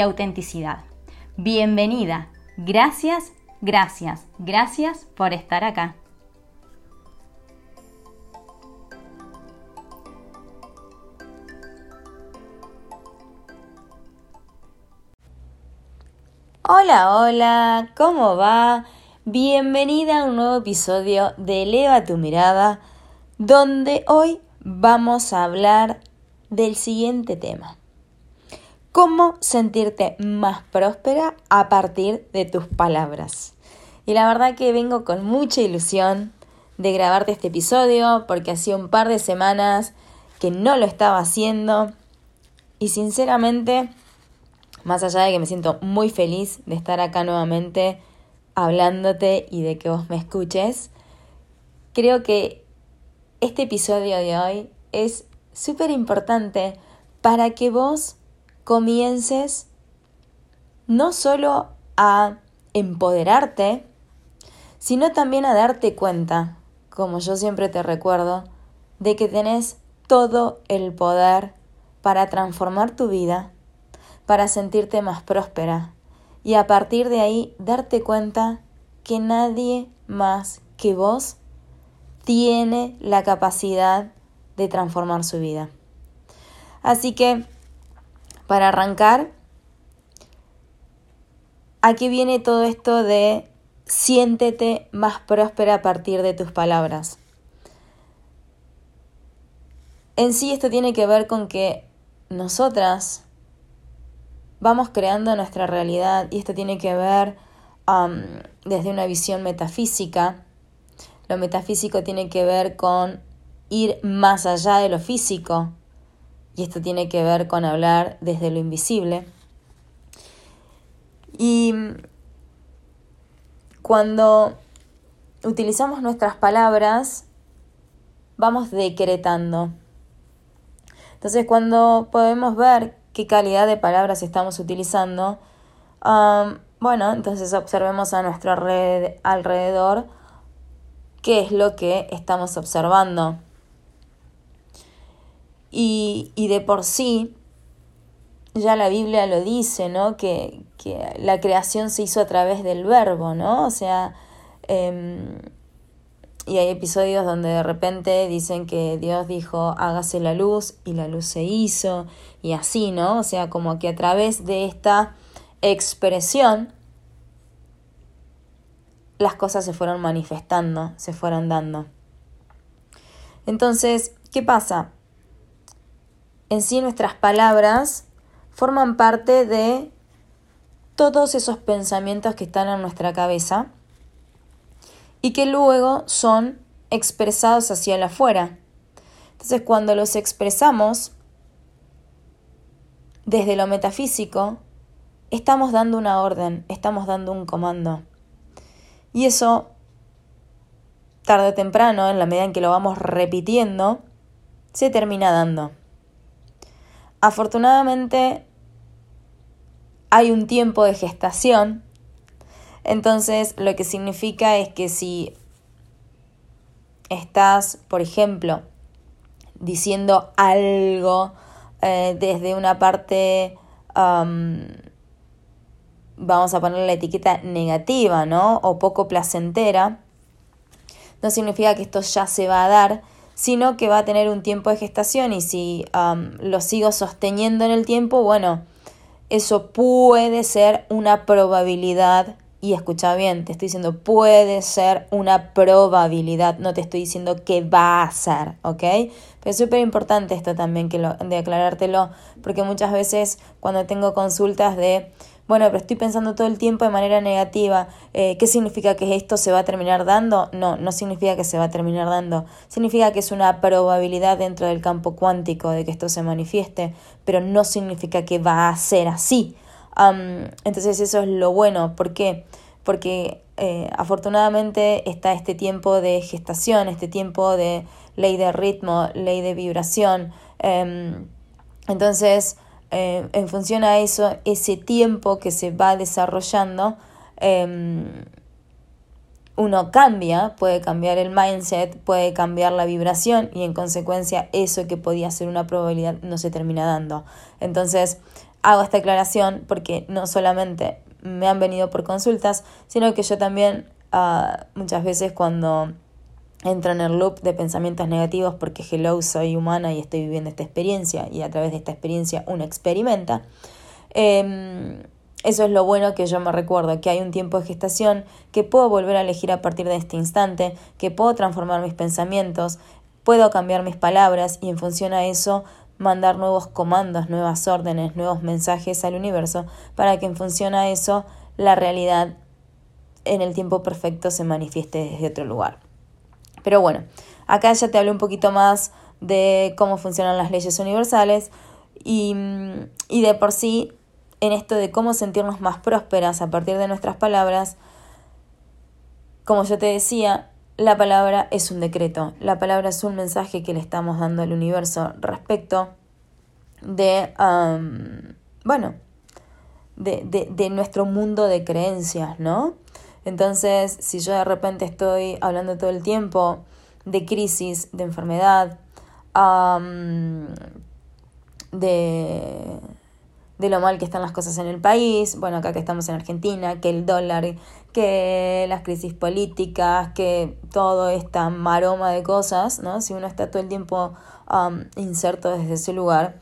autenticidad. Bienvenida. Gracias, gracias, gracias por estar acá. Hola, hola, ¿cómo va? Bienvenida a un nuevo episodio de Eleva tu mirada, donde hoy vamos a hablar del siguiente tema cómo sentirte más próspera a partir de tus palabras. Y la verdad que vengo con mucha ilusión de grabarte este episodio porque hacía un par de semanas que no lo estaba haciendo y sinceramente, más allá de que me siento muy feliz de estar acá nuevamente hablándote y de que vos me escuches, creo que este episodio de hoy es súper importante para que vos comiences no solo a empoderarte, sino también a darte cuenta, como yo siempre te recuerdo, de que tenés todo el poder para transformar tu vida, para sentirte más próspera y a partir de ahí darte cuenta que nadie más que vos tiene la capacidad de transformar su vida. Así que para arrancar, aquí viene todo esto de siéntete más próspera a partir de tus palabras. En sí esto tiene que ver con que nosotras vamos creando nuestra realidad y esto tiene que ver desde una visión metafísica. Lo metafísico tiene que ver con ir más allá de lo físico, y esto tiene que ver con hablar desde lo invisible. Y cuando utilizamos nuestras palabras, vamos decretando. Entonces, cuando podemos ver qué calidad de palabras estamos utilizando, bueno, entonces observemos a nuestro alrededor qué es lo que estamos observando. Y, y de por sí, ya la Biblia lo dice, ¿no? Que, que la creación se hizo a través del verbo, ¿no? O sea, em, y hay episodios donde de repente dicen que Dios dijo, hágase la luz y la luz se hizo, y así, ¿no? O sea, como que a través de esta expresión, las cosas se fueron manifestando, se fueron dando. Entonces, ¿qué pasa? En sí nuestras palabras forman parte de todos esos pensamientos que están en nuestra cabeza y que luego son expresados hacia el afuera. Entonces cuando los expresamos desde lo metafísico, estamos dando una orden, estamos dando un comando. Y eso, tarde o temprano, en la medida en que lo vamos repitiendo, se termina dando. Afortunadamente hay un tiempo de gestación, entonces lo que significa es que si estás, por ejemplo, diciendo algo eh, desde una parte, vamos a poner la etiqueta negativa, ¿no? O poco placentera, no significa que esto ya se va a dar, sino que va a tener un tiempo de gestación y si lo sigo sosteniendo en el tiempo, bueno, eso puede ser una probabilidad, y escucha bien, te estoy diciendo puede ser una probabilidad, no te estoy diciendo que va a ser, ¿ok? Pero es súper importante esto también que de aclarártelo, porque muchas veces cuando tengo consultas de bueno, pero estoy pensando todo el tiempo de manera negativa, eh, ¿qué significa que esto se va a terminar dando? No, no significa que se va a terminar dando, significa que es una probabilidad dentro del campo cuántico de que esto se manifieste, pero no significa que va a ser así. entonces eso es lo bueno. ¿Por qué? Porque eh, afortunadamente está este tiempo de gestación, este tiempo de ley de ritmo, ley de vibración. Em, entonces, eh, en función a eso, ese tiempo que se va desarrollando, em, uno cambia, puede cambiar el mindset, puede cambiar la vibración y en consecuencia eso que podía ser una probabilidad no se termina dando. Entonces, hago esta aclaración porque no solamente me han venido por consultas, sino que yo también ah, muchas veces cuando entro en el loop de pensamientos negativos porque hello, soy humana y estoy viviendo esta experiencia y a través de esta experiencia uno experimenta. Em, eso es lo bueno que yo me recuerdo, que hay un tiempo de gestación, que puedo volver a elegir a partir de este instante, que puedo transformar mis pensamientos, puedo cambiar mis palabras y en función a eso mandar nuevos comandos, nuevas órdenes, nuevos mensajes al universo para que en función a eso la realidad en el tiempo perfecto se manifieste desde otro lugar. Pero bueno, acá ya te hablé un poquito más de cómo funcionan las leyes universales y, y de por sí en esto de cómo sentirnos más prósperas a partir de nuestras palabras, como yo te decía, la palabra es un decreto, la palabra es un mensaje que le estamos dando al universo respecto de, bueno, de, de, de, nuestro mundo de creencias, ¿no? Entonces, si yo de repente estoy hablando todo el tiempo de crisis, de enfermedad, de de lo mal que están las cosas en el país, bueno, acá que estamos en Argentina, que el dólar, que las crisis políticas, que todo esta maroma de cosas, ¿no? Si uno está todo el tiempo um, inserto desde ese lugar,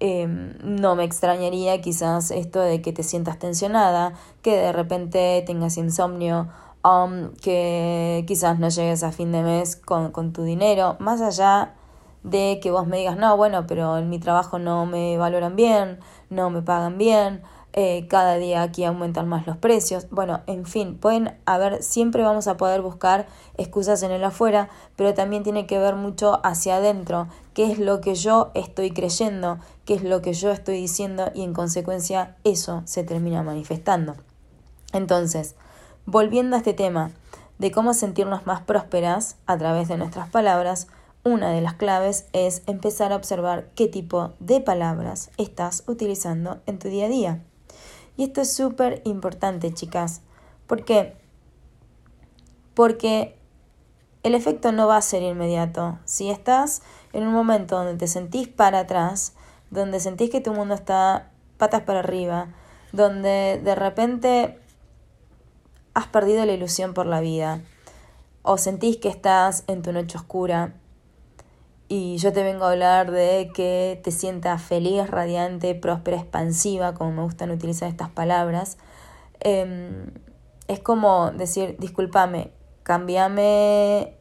em, no me extrañaría quizás esto de que te sientas tensionada, que de repente tengas insomnio, um, que quizás no llegues a fin de mes con, con tu dinero, más allá de que vos me digas, no, bueno, pero en mi trabajo no me valoran bien, no me pagan bien, eh, cada día aquí aumentan más los precios. Bueno, en fin, pueden haber, siempre vamos a poder buscar excusas en el afuera, pero también tiene que ver mucho hacia adentro, qué es lo que yo estoy creyendo, qué es lo que yo estoy diciendo y en consecuencia eso se termina manifestando. Entonces, volviendo a este tema de cómo sentirnos más prósperas a través de nuestras palabras, una de las claves es empezar a observar qué tipo de palabras estás utilizando en tu día a día. Y esto es súper importante, chicas. ¿Por qué? Porque el efecto no va a ser inmediato. Si estás en un momento donde te sentís para atrás, donde sentís que tu mundo está patas para arriba, donde de repente has perdido la ilusión por la vida, o sentís que estás en tu noche oscura, y yo te vengo a hablar de que te sientas feliz, radiante, próspera, expansiva, como me gustan utilizar estas palabras. Em, es como decir, discúlpame, cambiame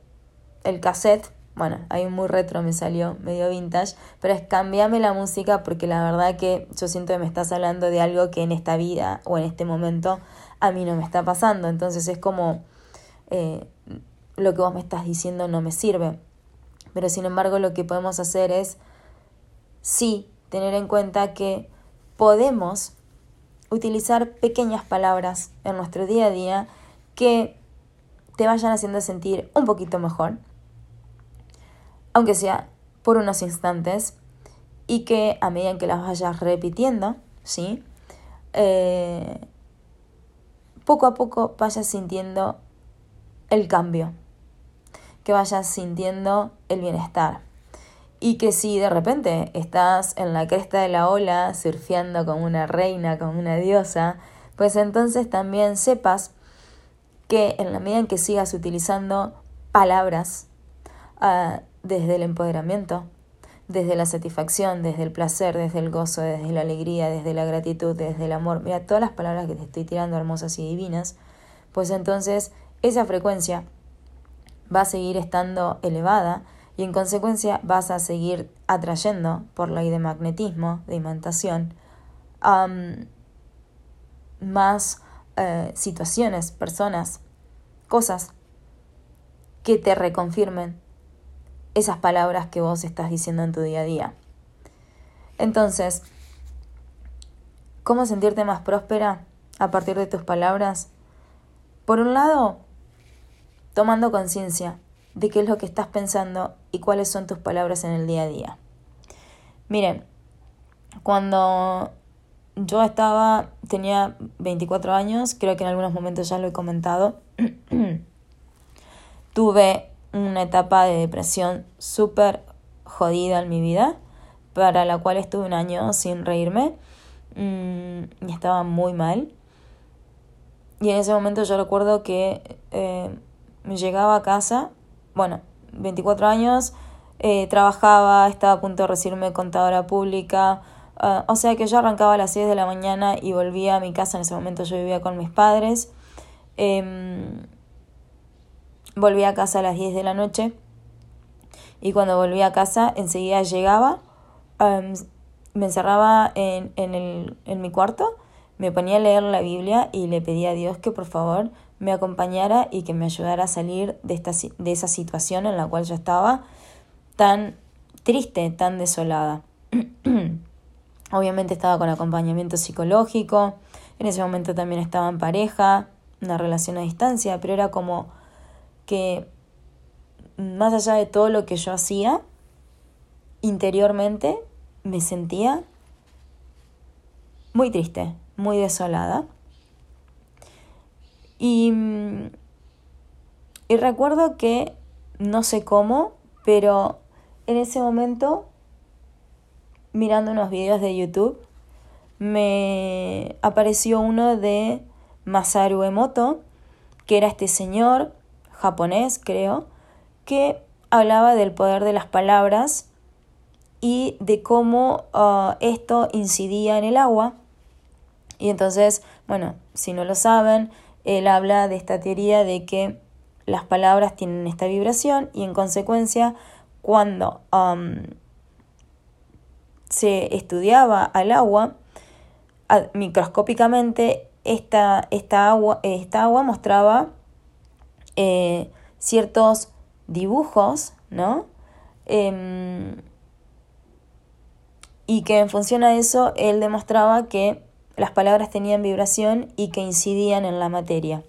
el cassette. Bueno, ahí muy retro me salió, medio vintage, pero es cambiame la música porque la verdad que yo siento que me estás hablando de algo que en esta vida o en este momento a mí no me está pasando. Entonces es como eh, lo que vos me estás diciendo no me sirve. Pero sin embargo lo que podemos hacer es sí tener en cuenta que podemos utilizar pequeñas palabras en nuestro día a día que te vayan haciendo sentir un poquito mejor, aunque sea por unos instantes, y que a medida que las vayas repitiendo, ¿sí? Eh, poco a poco vayas sintiendo el cambio que vayas sintiendo el bienestar. Y que si de repente estás en la cresta de la ola, surfeando como una reina, como una diosa, pues entonces también sepas que en la medida en que sigas utilizando palabras ah, desde el empoderamiento, desde la satisfacción, desde el placer, desde el gozo, desde la alegría, desde la gratitud, desde el amor, mira todas las palabras que te estoy tirando hermosas y divinas, pues entonces esa frecuencia va a seguir estando elevada y en consecuencia vas a seguir atrayendo por ley de magnetismo, de imantación, más eh, situaciones, personas, cosas que te reconfirmen esas palabras que vos estás diciendo en tu día a día. Entonces, ¿Cómo sentirte más próspera a partir de tus palabras? Por un lado, tomando conciencia de qué es lo que estás pensando y cuáles son tus palabras en el día a día. Miren, cuando yo estaba, tenía 24 años, creo que en algunos momentos ya lo he comentado, tuve una etapa de depresión súper jodida en mi vida, para la cual estuve un año sin reírme mm, y estaba muy mal. Y en ese momento yo recuerdo que eh, llegaba a casa, bueno, 24 años, eh, trabajaba, estaba a punto de recibirme contadora pública, ah, o sea que yo arrancaba a las 6 de la mañana y volvía a mi casa, en ese momento yo vivía con mis padres, em, volvía a casa a las 10 de la noche y cuando volvía a casa enseguida llegaba, em, me encerraba en, en, el, en mi cuarto, me ponía a leer la Biblia y le pedía a Dios que por favor me acompañara y que me ayudara a salir de, esta, de esa situación en la cual yo estaba tan triste, tan desolada. Obviamente estaba con acompañamiento psicológico, en ese momento también estaba en pareja, una relación a distancia, pero era como que más allá de todo lo que yo hacía, interiormente me sentía muy triste, muy desolada. Y, y recuerdo que, no sé cómo, pero en ese momento, mirando unos videos de YouTube, me apareció uno de Masaru Emoto, que era este señor japonés, creo, que hablaba del poder de las palabras y de cómo uh, esto incidía en el agua. Y entonces, bueno, si no lo saben, él habla de esta teoría de que las palabras tienen esta vibración y en consecuencia cuando um, se estudiaba al agua microscópicamente esta, esta, agua, esta agua mostraba eh, ciertos dibujos, ¿no? Em, y que en función a eso él demostraba que las palabras tenían vibración y que incidían en la materia.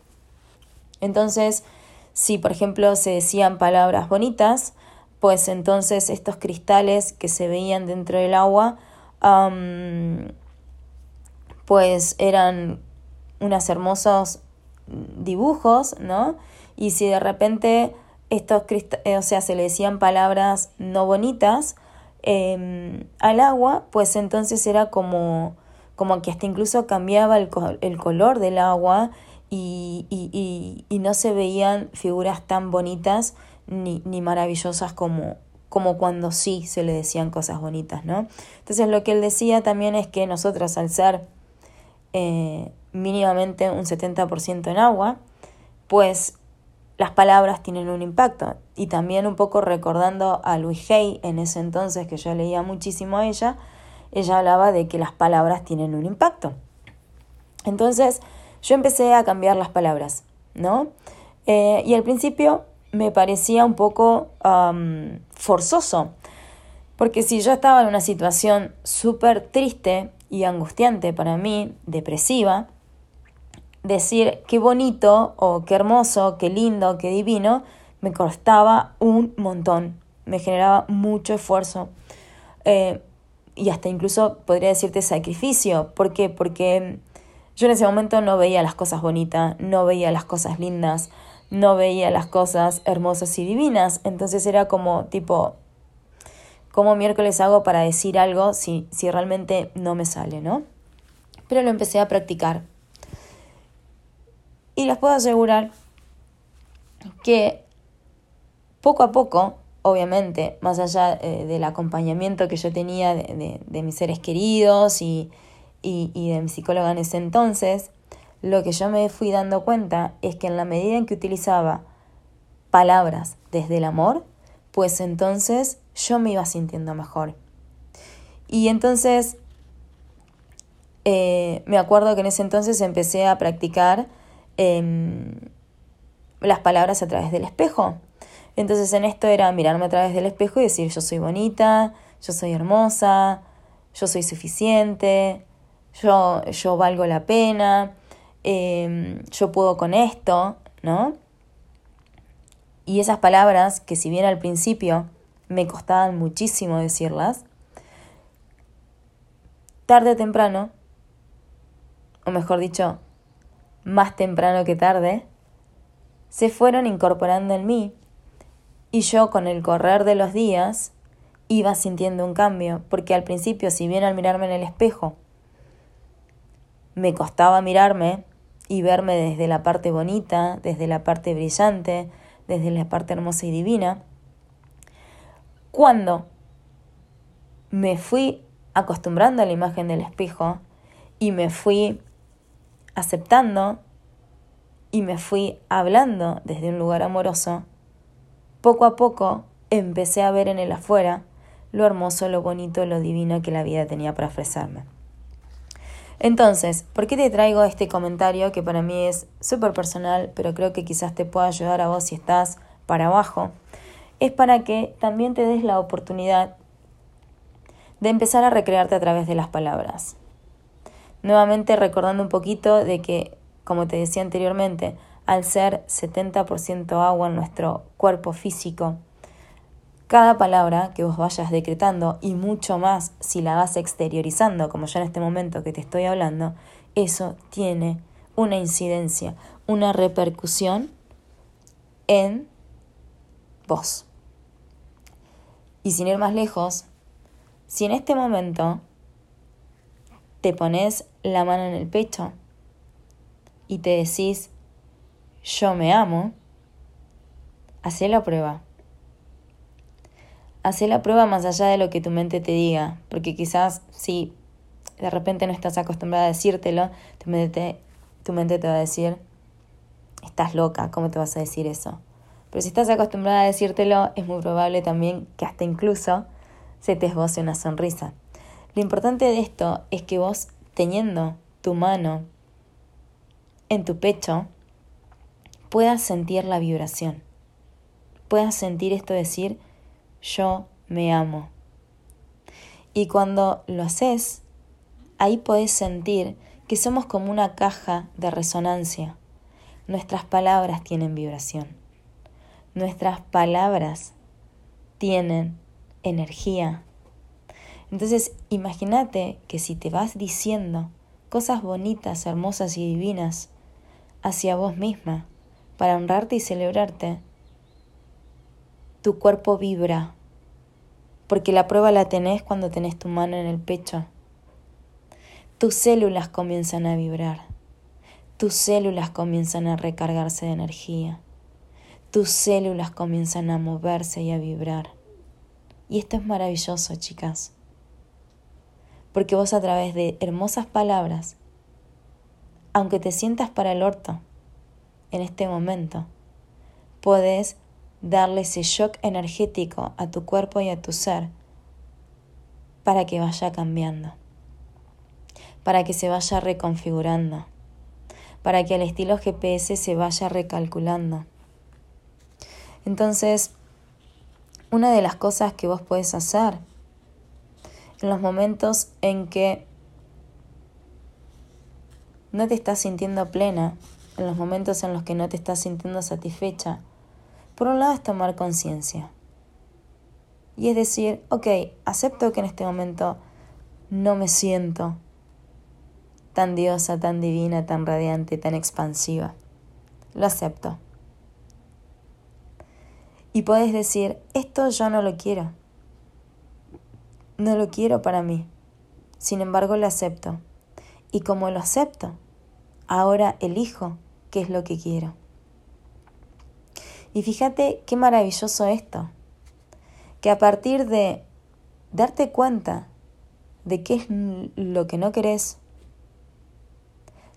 Entonces, si por ejemplo se decían palabras bonitas, pues entonces estos cristales que se veían dentro del agua, pues eran unos hermosos dibujos, ¿no? Y si de repente estos cristales, o sea, se le decían palabras no bonitas em, al agua, pues entonces era como como que hasta incluso cambiaba el, el color del agua y, y, y, no se veían figuras tan bonitas ni, ni maravillosas como, como cuando sí se le decían cosas bonitas, ¿no? Entonces lo que él decía también es que nosotros al ser eh, mínimamente un 70% en agua, pues las palabras tienen un impacto. Y también un poco recordando a Louis Hay en ese entonces, que yo leía muchísimo a ella, ella hablaba de que las palabras tienen un impacto. Entonces yo empecé a cambiar las palabras, ¿no? Eh, y al principio me parecía un poco forzoso, porque si yo estaba en una situación súper triste y angustiante para mí, depresiva, decir qué bonito o qué hermoso, qué lindo, qué divino, me costaba un montón, me generaba mucho esfuerzo. Eh, y hasta incluso podría decirte sacrificio. ¿Por qué? Porque yo en ese momento no veía las cosas bonitas, no veía las cosas lindas, no veía las cosas hermosas y divinas. Entonces era como tipo, ¿cómo miércoles hago para decir algo si, si realmente no me sale, no? Pero lo empecé a practicar. Y les puedo asegurar que poco a poco obviamente, más allá eh, del acompañamiento que yo tenía de, mis seres queridos y, de mi psicóloga en ese entonces, lo que yo me fui dando cuenta es que en la medida en que utilizaba palabras desde el amor, pues entonces yo me iba sintiendo mejor. Y entonces eh, me acuerdo que en ese entonces empecé a practicar em, las palabras a través del espejo. Entonces en esto era mirarme a través del espejo y decir yo soy bonita, yo soy hermosa, yo soy suficiente, yo, yo valgo la pena, em, yo puedo con esto, ¿no? Y esas palabras que si bien al principio me costaban muchísimo decirlas, tarde o temprano, o mejor dicho, más temprano que tarde, se fueron incorporando en mí y yo con el correr de los días iba sintiendo un cambio, porque al principio, si bien al mirarme en el espejo, me costaba mirarme y verme desde la parte bonita, desde la parte brillante, desde la parte hermosa y divina, cuando me fui acostumbrando a la imagen del espejo y me fui aceptando y me fui hablando desde un lugar amoroso, poco a poco empecé a ver en el afuera lo hermoso, lo bonito, lo divino que la vida tenía para ofrecerme. Entonces, ¿por qué te traigo este comentario que para mí es súper personal, pero creo que quizás te pueda ayudar a vos si estás para abajo? Es para que también te des la oportunidad de empezar a recrearte a través de las palabras. Nuevamente recordando un poquito de que, como te decía anteriormente, al ser 70% agua en nuestro cuerpo físico, cada palabra que vos vayas decretando y mucho más si la vas exteriorizando, como yo en este momento que te estoy hablando, eso tiene una incidencia, una repercusión en vos. Y sin ir más lejos, si en este momento te pones la mano en el pecho y te decís, yo me amo, hacé la prueba. Hacé la prueba más allá de lo que tu mente te diga, porque quizás si de repente no estás acostumbrada a decírtelo, tu mente, tu mente te va a decir, estás loca, ¿cómo te vas a decir eso? Pero si estás acostumbrada a decírtelo, es muy probable también que hasta incluso se te esboce una sonrisa. Lo importante de esto es que vos, teniendo tu mano en tu pecho, puedas sentir la vibración. Puedas sentir esto decir, yo me amo. Y cuando lo haces, ahí podés sentir que somos como una caja de resonancia. Nuestras palabras tienen vibración. Nuestras palabras tienen energía. Entonces, imagínate que si te vas diciendo cosas bonitas, hermosas y divinas hacia vos misma para honrarte y celebrarte, tu cuerpo vibra, porque la prueba la tenés cuando tenés tu mano en el pecho. Tus células comienzan a vibrar, tus células comienzan a recargarse de energía, tus células comienzan a moverse y a vibrar. Y esto es maravilloso, chicas, porque vos a través de hermosas palabras, aunque te sientas para el orto en este momento, podés darle ese shock energético a tu cuerpo y a tu ser para que vaya cambiando, para que se vaya reconfigurando, para que el estilo GPS se vaya recalculando. Entonces, una de las cosas que vos puedes hacer en los momentos en que no te estás sintiendo plena, en los momentos en los que no te estás sintiendo satisfecha, por un lado es tomar conciencia. Y es decir, ok, acepto que en este momento no me siento tan diosa, tan divina, tan radiante, tan expansiva. Lo acepto. Y puedes decir, esto yo no lo quiero. No lo quiero para mí. Sin embargo, lo acepto. Y como lo acepto, ahora elijo qué es lo que quiero. Y fíjate qué maravilloso esto, que a partir de darte cuenta de qué es lo que no querés,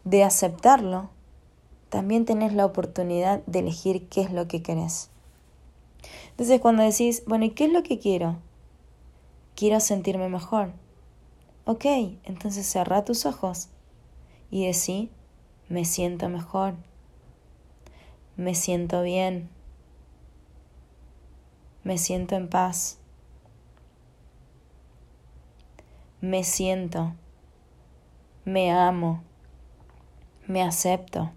de aceptarlo, también tenés la oportunidad de elegir qué es lo que querés. Entonces cuando decís, bueno, ¿y qué es lo que quiero? Quiero sentirme mejor. Ok, entonces cerra tus ojos y decí, me siento mejor, me siento bien me siento en paz. Me siento. me amo, me acepto.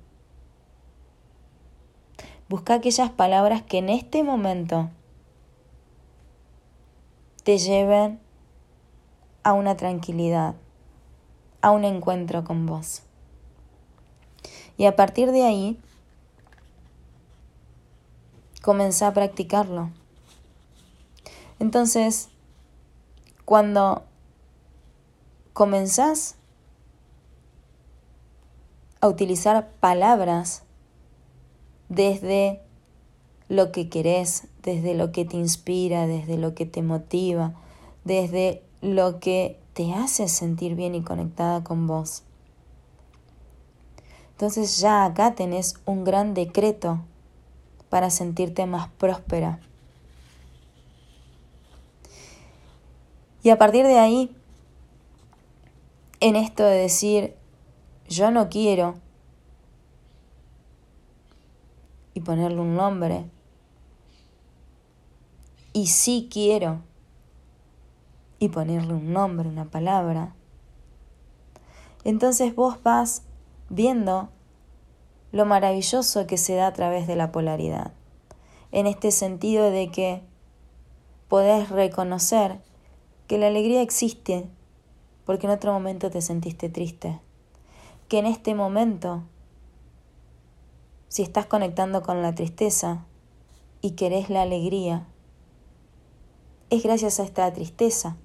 Busca aquellas palabras que en este momento te lleven a una tranquilidad, a un encuentro con vos. Y a partir de ahí, comenzá a practicarlo. Entonces, cuando comenzás a utilizar palabras desde lo que querés, desde lo que te inspira, desde lo que te motiva, desde lo que te hace sentir bien y conectada con vos. Entonces ya acá tenés un gran decreto para sentirte más próspera. Y a partir de ahí, en esto de decir, yo no quiero, y ponerle un nombre, y sí quiero, y ponerle un nombre, una palabra, entonces vos vas viendo lo maravilloso que se da a través de la polaridad, en este sentido de que podés reconocer que la alegría existe porque en otro momento te sentiste triste, que en este momento, si estás conectando con la tristeza y querés la alegría, es gracias a esta tristeza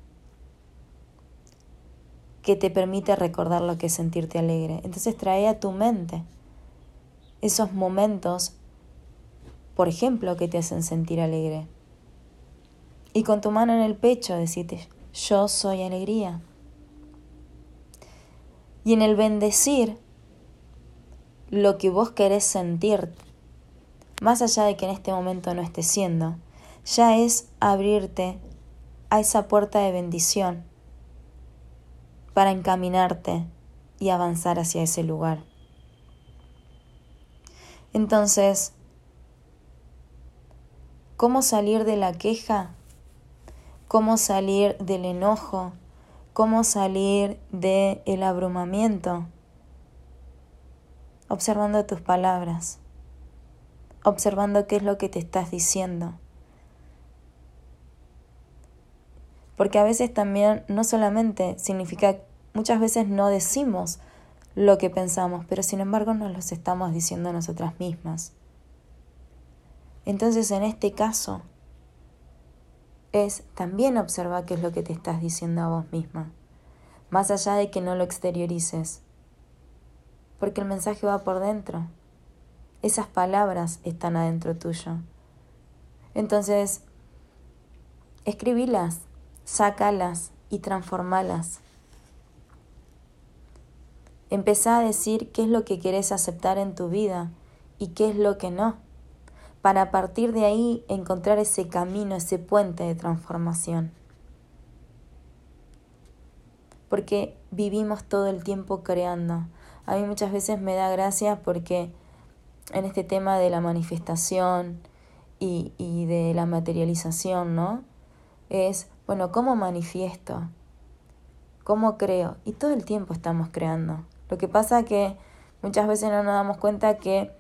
que te permite recordar lo que es sentirte alegre. Entonces trae a tu mente esos momentos, por ejemplo, que te hacen sentir alegre. Y con tu mano en el pecho decirte, yo soy alegría. Y en el bendecir lo que vos querés sentir, más allá de que en este momento no esté siendo, ya es abrirte a esa puerta de bendición para encaminarte y avanzar hacia ese lugar. Entonces, ¿cómo salir de la queja? ¿Cómo salir del enojo? cómo salir del el abrumamiento, observando tus palabras, observando qué es lo que te estás diciendo. Porque a veces también no solamente significa, muchas veces no decimos lo que pensamos, pero sin embargo nos lo estamos diciendo a nosotras mismas. Entonces en este caso, es también observar qué es lo que te estás diciendo a vos misma, más allá de que no lo exteriorices, porque el mensaje va por dentro, esas palabras están adentro tuyo. Entonces, escribilas, sácalas y transformalas. Empezá a decir qué es lo que querés aceptar en tu vida y qué es lo que no para partir de ahí encontrar ese camino, ese puente de transformación. Porque vivimos todo el tiempo creando. A mí muchas veces me da gracia porque en este tema de la manifestación y, y de la materialización, ¿no? Es, bueno, ¿cómo manifiesto? ¿Cómo creo? Y todo el tiempo estamos creando. Lo que pasa que muchas veces no nos damos cuenta que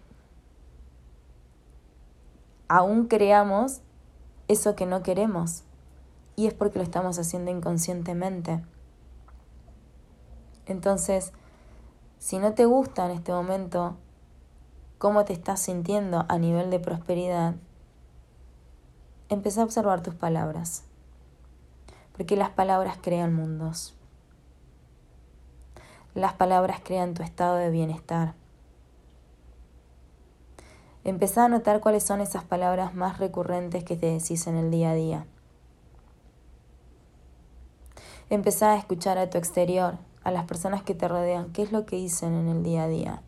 aún creamos eso que no queremos. Y es porque lo estamos haciendo inconscientemente. Entonces, si no te gusta en este momento cómo te estás sintiendo a nivel de prosperidad, empieza a observar tus palabras. Porque las palabras crean mundos. Las palabras crean tu estado de bienestar. Empezá a notar cuáles son esas palabras más recurrentes que te decís en el día a día. Empezá a escuchar a tu exterior, a las personas que te rodean, qué es lo que dicen en el día a día.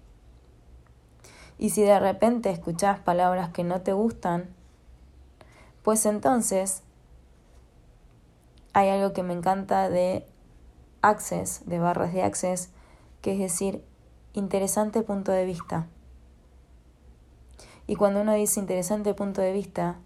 Y si de repente escuchás palabras que no te gustan, pues entonces hay algo que me encanta de Access, de barras de Access, que es decir, interesante punto de vista. Y cuando uno dice interesante punto de vista,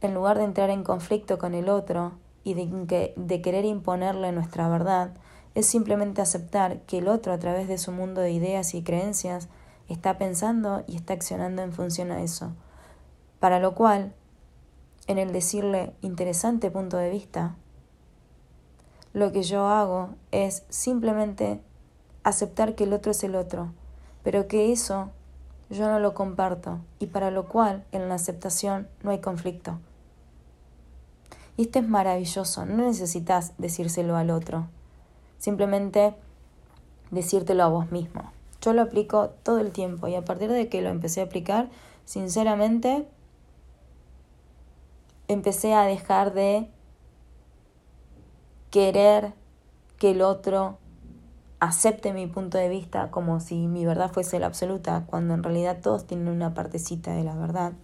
en lugar de entrar en conflicto con el otro y de, de querer imponerle nuestra verdad, es simplemente aceptar que el otro a través de su mundo de ideas y creencias está pensando y está accionando en función a eso. Para lo cual, en el decirle interesante punto de vista, lo que yo hago es simplemente aceptar que el otro es el otro, pero que eso yo no lo comparto y para lo cual en la aceptación no hay conflicto. Y esto es maravilloso, no necesitas decírselo al otro, simplemente decírtelo a vos mismo. Yo lo aplico todo el tiempo y a partir de que lo empecé a aplicar, sinceramente, empecé a dejar de querer que el otro acepte mi punto de vista como si mi verdad fuese la absoluta, cuando en realidad todos tienen una partecita de la verdad.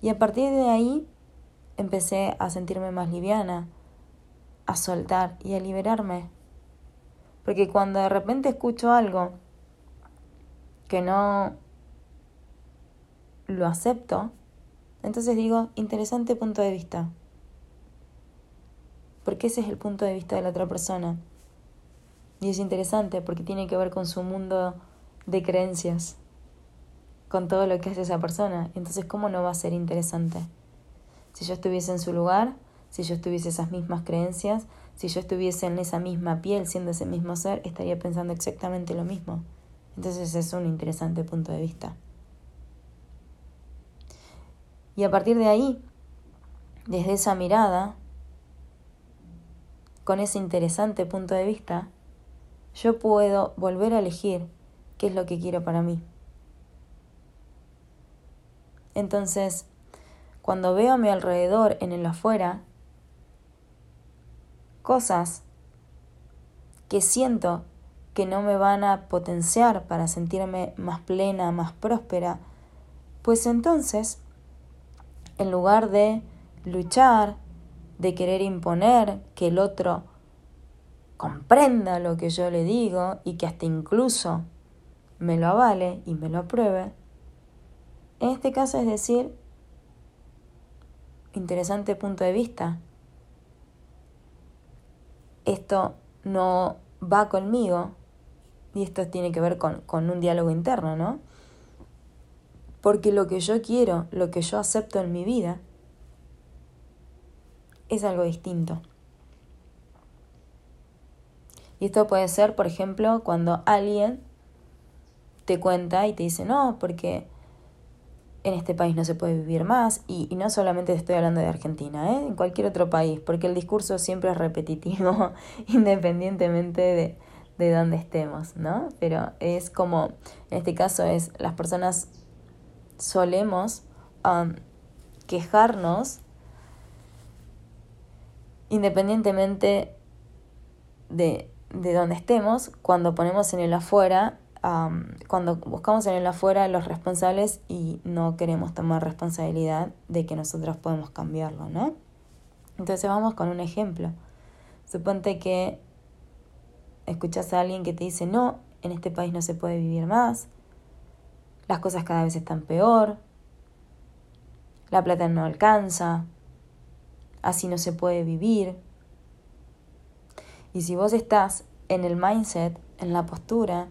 Y a partir de ahí empecé a sentirme más liviana, a soltar y a liberarme. Porque cuando de repente escucho algo que no lo acepto, entonces digo, interesante punto de vista. Porque ese es el punto de vista de la otra persona. Y es interesante porque tiene que ver con su mundo de creencias, con todo lo que hace esa persona. Entonces, ¿cómo no va a ser interesante? Si yo estuviese en su lugar, si yo estuviese esas mismas creencias, si yo estuviese en esa misma piel, siendo ese mismo ser, estaría pensando exactamente lo mismo. Entonces es un interesante punto de vista. Y a partir de ahí, desde esa mirada, con ese interesante punto de vista, yo puedo volver a elegir qué es lo que quiero para mí. Entonces, cuando veo a mi alrededor, en el afuera, cosas que siento que no me van a potenciar para sentirme más plena, más próspera, pues entonces, en lugar de luchar, de querer imponer que el otro comprenda lo que yo le digo y que hasta incluso me lo avale y me lo apruebe, en este caso es decir, interesante punto de vista, esto no va conmigo y esto tiene que ver con, con un diálogo interno, ¿no? Porque lo que yo quiero, lo que yo acepto en mi vida, es algo distinto. Y esto puede ser, por ejemplo, cuando alguien te cuenta y te dice, no, porque en este país no se puede vivir más, y, no solamente estoy hablando de Argentina, ¿eh? en cualquier otro país, porque el discurso siempre es repetitivo, independientemente de, de estemos, ¿no? Pero es como, en este caso es, las personas solemos um, quejarnos independientemente de, de donde estemos, cuando ponemos en el afuera cuando buscamos en el afuera los responsables y no queremos tomar responsabilidad de que nosotros podemos cambiarlo, ¿no? Entonces vamos con un ejemplo. Suponte que escuchas a alguien que te dice, no, en este país no se puede vivir más, las cosas cada vez están peor, la plata no alcanza, así no se puede vivir. Y si vos estás en el mindset, en la postura,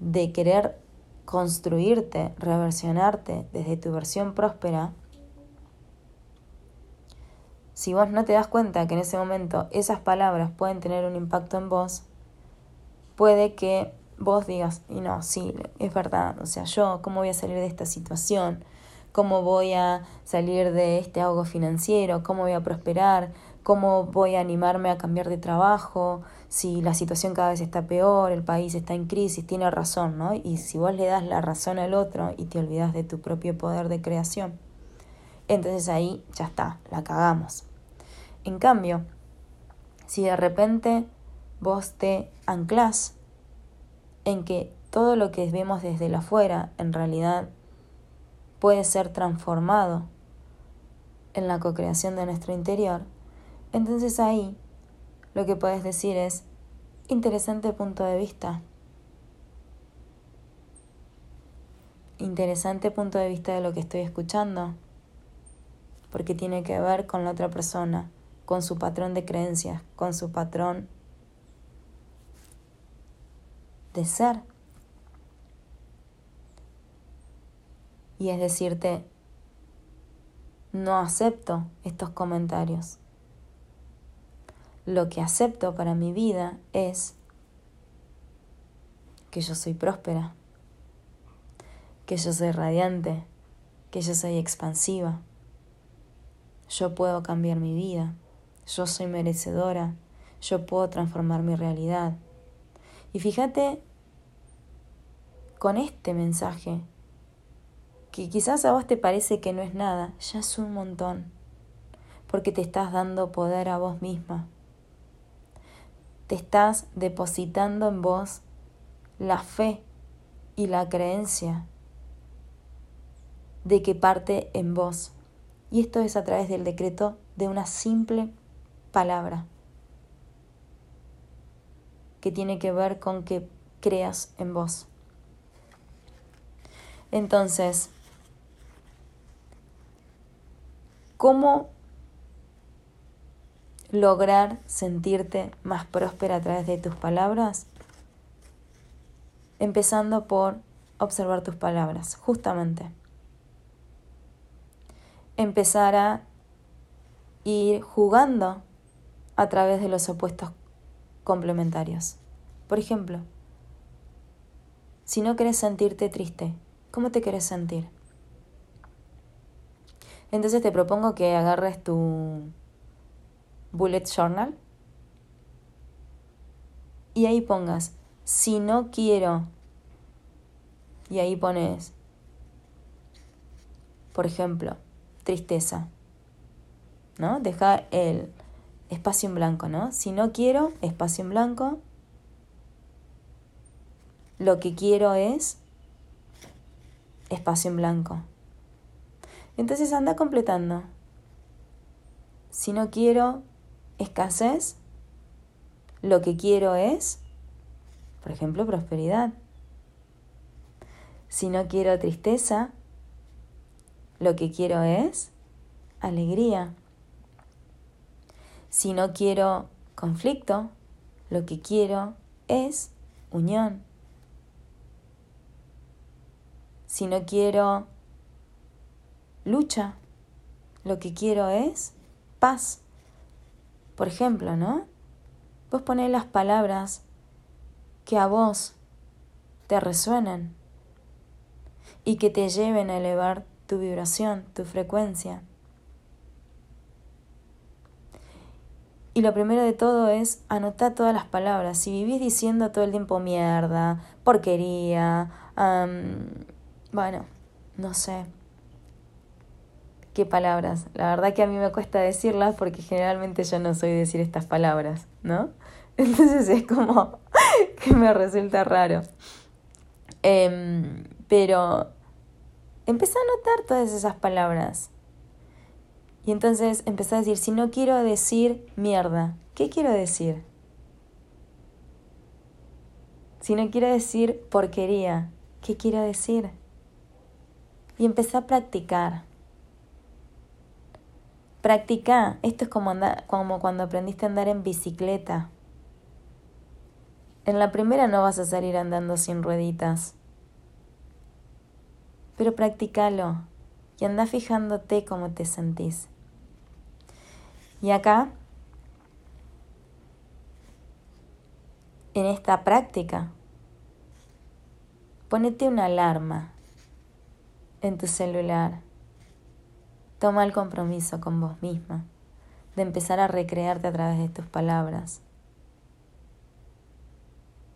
de querer construirte, reversionarte desde tu versión próspera, si vos no te das cuenta que en ese momento esas palabras pueden tener un impacto en vos, puede que vos digas, y no, sí, es verdad, o sea, yo, ¿cómo voy a salir de esta situación? ¿Cómo voy a salir de este ahogo financiero? ¿Cómo voy a prosperar? ¿Cómo voy a animarme a cambiar de trabajo? si la situación cada vez está peor, el país está en crisis, tiene razón, ¿no? Y si vos le das la razón al otro y te olvidas de tu propio poder de creación, entonces ahí ya está, la cagamos. En cambio, si de repente vos te anclas en que todo lo que vemos desde el afuera en realidad puede ser transformado en la co-creación de nuestro interior, entonces ahí lo que puedes decir es, interesante punto de vista. Interesante punto de vista de lo que estoy escuchando, porque tiene que ver con la otra persona, con su patrón de creencias, con su patrón de ser. Y es decirte, no acepto estos comentarios. Lo que acepto para mi vida es que yo soy próspera, que yo soy radiante, que yo soy expansiva. Yo puedo cambiar mi vida, yo soy merecedora, yo puedo transformar mi realidad. Y fíjate con este mensaje, que quizás a vos te parece que no es nada, ya es un montón, porque te estás dando poder a vos misma. Te estás depositando en vos la fe y la creencia de que parte en vos. Y esto es a través del decreto de una simple palabra que tiene que ver con que creas en vos. Entonces, ¿cómo lograr sentirte más próspera a través de tus palabras? Empezando por observar tus palabras, justamente. Empezar a ir jugando a través de los opuestos complementarios. Por ejemplo, si no quieres sentirte triste, ¿cómo te quieres sentir? Entonces te propongo que agarres tu bullet journal y ahí pongas, si no quiero, y ahí pones, por ejemplo, tristeza, ¿no? Deja el espacio en blanco, ¿no? Si no quiero, espacio en blanco. Lo que quiero es espacio en blanco. Entonces anda completando. Si no quiero escasez, lo que quiero es, por ejemplo, prosperidad. Si no quiero tristeza, lo que quiero es alegría. Si no quiero conflicto, lo que quiero es unión. Si no quiero lucha, lo que quiero es paz. Por ejemplo, ¿no? Vos ponés las palabras que a vos te resuenan y que te lleven a elevar tu vibración, tu frecuencia. Y lo primero de todo es anotar todas las palabras. Si vivís diciendo todo el tiempo mierda, porquería, bueno, no sé qué palabras. La verdad que a mí me cuesta decirlas porque generalmente yo no soy decir estas palabras, ¿no? Entonces es como que me resulta raro. Em, pero empecé a anotar todas esas palabras. Y entonces empecé a decir, si no quiero decir mierda, ¿qué quiero decir? Si no quiero decir porquería, ¿qué quiero decir? Y empecé a practicar. Practica. Esto es como, como cuando aprendiste a andar en bicicleta. En la primera no vas a salir andando sin rueditas. Pero practicalo y anda fijándote cómo te sentís. Y acá, en esta práctica, ponete una alarma en tu celular. Toma el compromiso con vos misma de empezar a recrearte a través de tus palabras.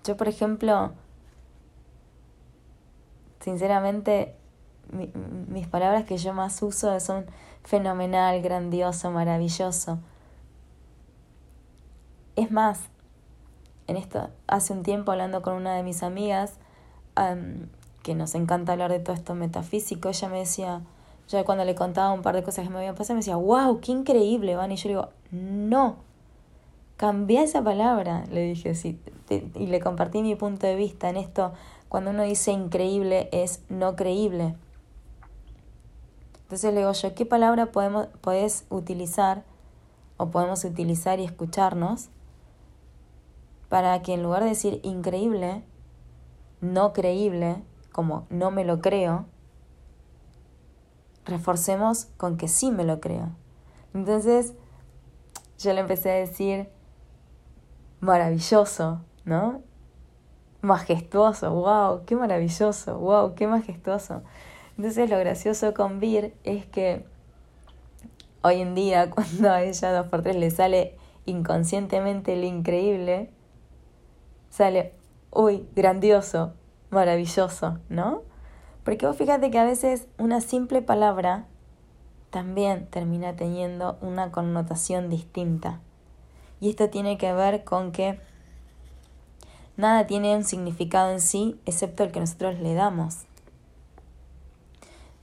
Yo, por ejemplo, sinceramente, mis palabras que yo más uso son fenomenal, grandioso, maravilloso. Es más, en esto, hace un tiempo hablando con una de mis amigas, que nos encanta hablar de todo esto metafísico, ella me decía, yo cuando le contaba un par de cosas que me habían pasado, me decía, wow, qué increíble, Van. Y yo le digo, no, cambia esa palabra, le dije, sí, y le compartí mi punto de vista en esto. Cuando uno dice increíble es no creíble. Entonces le digo yo, ¿qué palabra podemos, podés utilizar o podemos utilizar y escucharnos para que en lugar de decir increíble, no creíble, como no me lo creo, reforcemos con que sí me lo creo. Entonces, yo le empecé a decir, maravilloso, ¿no? Majestuoso, wow, qué maravilloso, wow, qué majestuoso. Entonces lo gracioso con Vir es que hoy en día cuando a ella dos por tres le sale inconscientemente lo increíble, sale, uy, grandioso, maravilloso, ¿no? Porque vos fíjate que a veces una simple palabra también termina teniendo una connotación distinta. Y esto tiene que ver con que nada tiene un significado en sí excepto el que nosotros le damos.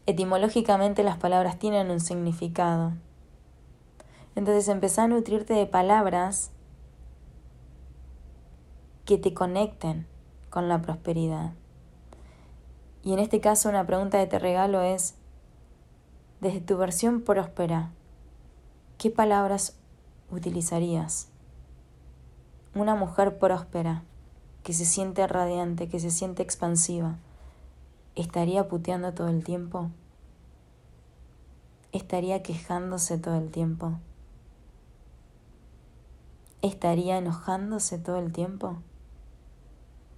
Etimológicamente las palabras tienen un significado. Entonces empezá a nutrirte de palabras que te conecten con la prosperidad. Y en este caso una pregunta que te regalo es, desde tu versión próspera, ¿qué palabras utilizarías? Una mujer próspera, que se siente radiante, que se siente expansiva, ¿estaría puteando todo el tiempo? ¿Estaría quejándose todo el tiempo? ¿Estaría enojándose todo el tiempo?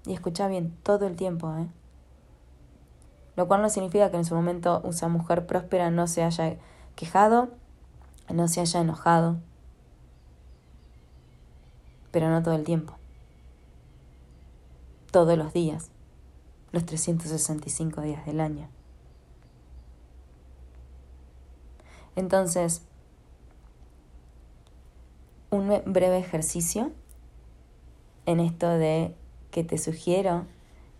Y escucha bien, todo el tiempo, ¿eh? Lo cual no significa que en su momento esa mujer próspera no se haya quejado, no se haya enojado, pero no todo el tiempo. Todos los días, los 365 días del año. Entonces, un breve ejercicio en esto de que te sugiero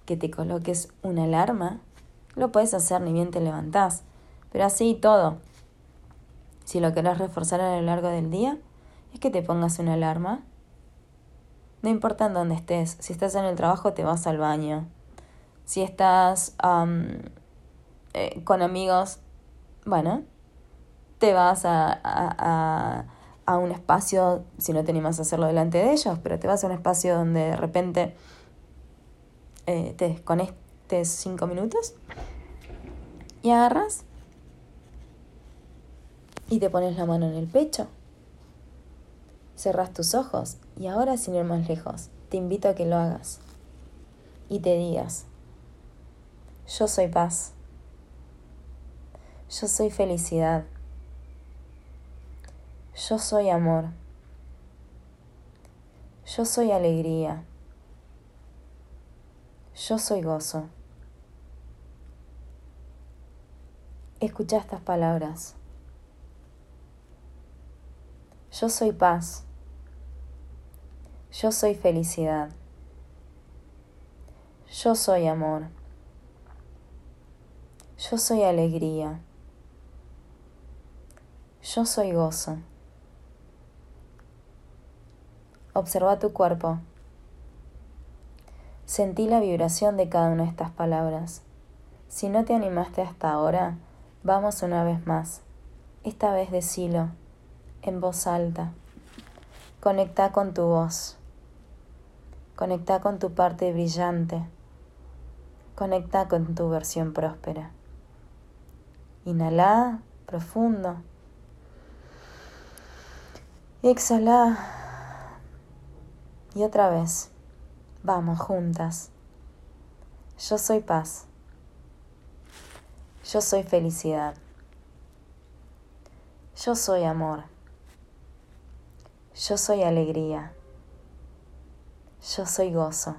que te coloques una alarma. Lo puedes hacer ni bien te levantás, pero así y todo. Si lo querés reforzar a lo largo del día, es que te pongas una alarma. No importa en dónde estés, si estás en el trabajo te vas al baño. Si estás eh, con amigos, bueno, te vas a, a a un espacio, si no te animas a hacerlo delante de ellos, pero te vas a un espacio donde de repente eh, te desconectes cinco minutos y agarras y te pones la mano en el pecho. Cerras tus ojos y ahora sin ir más lejos, te invito a que lo hagas y te digas, yo soy paz, yo soy felicidad, yo soy amor. Yo soy alegría. Yo soy gozo. Escucha estas palabras. Yo soy paz. Yo soy felicidad. Yo soy amor. Yo soy alegría. Yo soy gozo. Observa tu cuerpo. Sentí la vibración de cada una de estas palabras. Si no te animaste hasta ahora, vamos una vez más. Esta vez decilo, en voz alta. Conecta con tu voz. Conecta con tu parte brillante. Conecta con tu versión próspera. Inhala profundo. Exhala y otra vez, vamos juntas. Yo soy paz. Yo soy felicidad. Yo soy amor. Yo soy alegría. Yo soy gozo.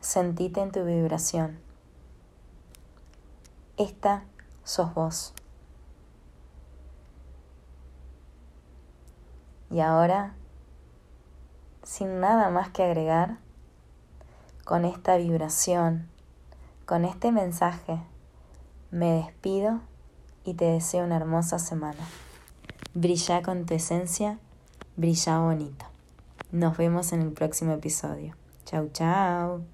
Sentite en tu vibración. Esta sos vos. Y ahora, sin nada más que agregar, con esta vibración, con este mensaje, me despido y te deseo una hermosa semana. Brilla con tu esencia, brilla bonito. Nos vemos en el próximo episodio. Chau, chau.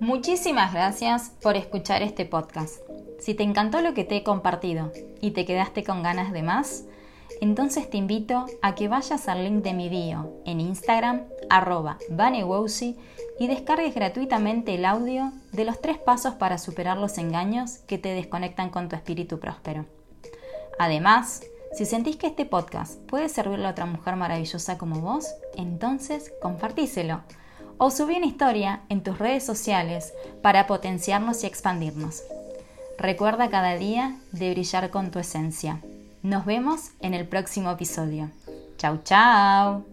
Muchísimas gracias por escuchar este podcast. Si te encantó lo que te he compartido y te quedaste con ganas de más, entonces te invito a que vayas al link de mi bio en Instagram, arroba y descargues gratuitamente el audio de los tres pasos para superar los engaños que te desconectan con tu espíritu próspero. Además, si sentís que este podcast puede servirle a otra mujer maravillosa como vos, entonces compartíselo o subí una historia en tus redes sociales para potenciarnos y expandirnos. Recuerda cada día de brillar con tu esencia. Nos vemos en el próximo episodio. Chau, chau.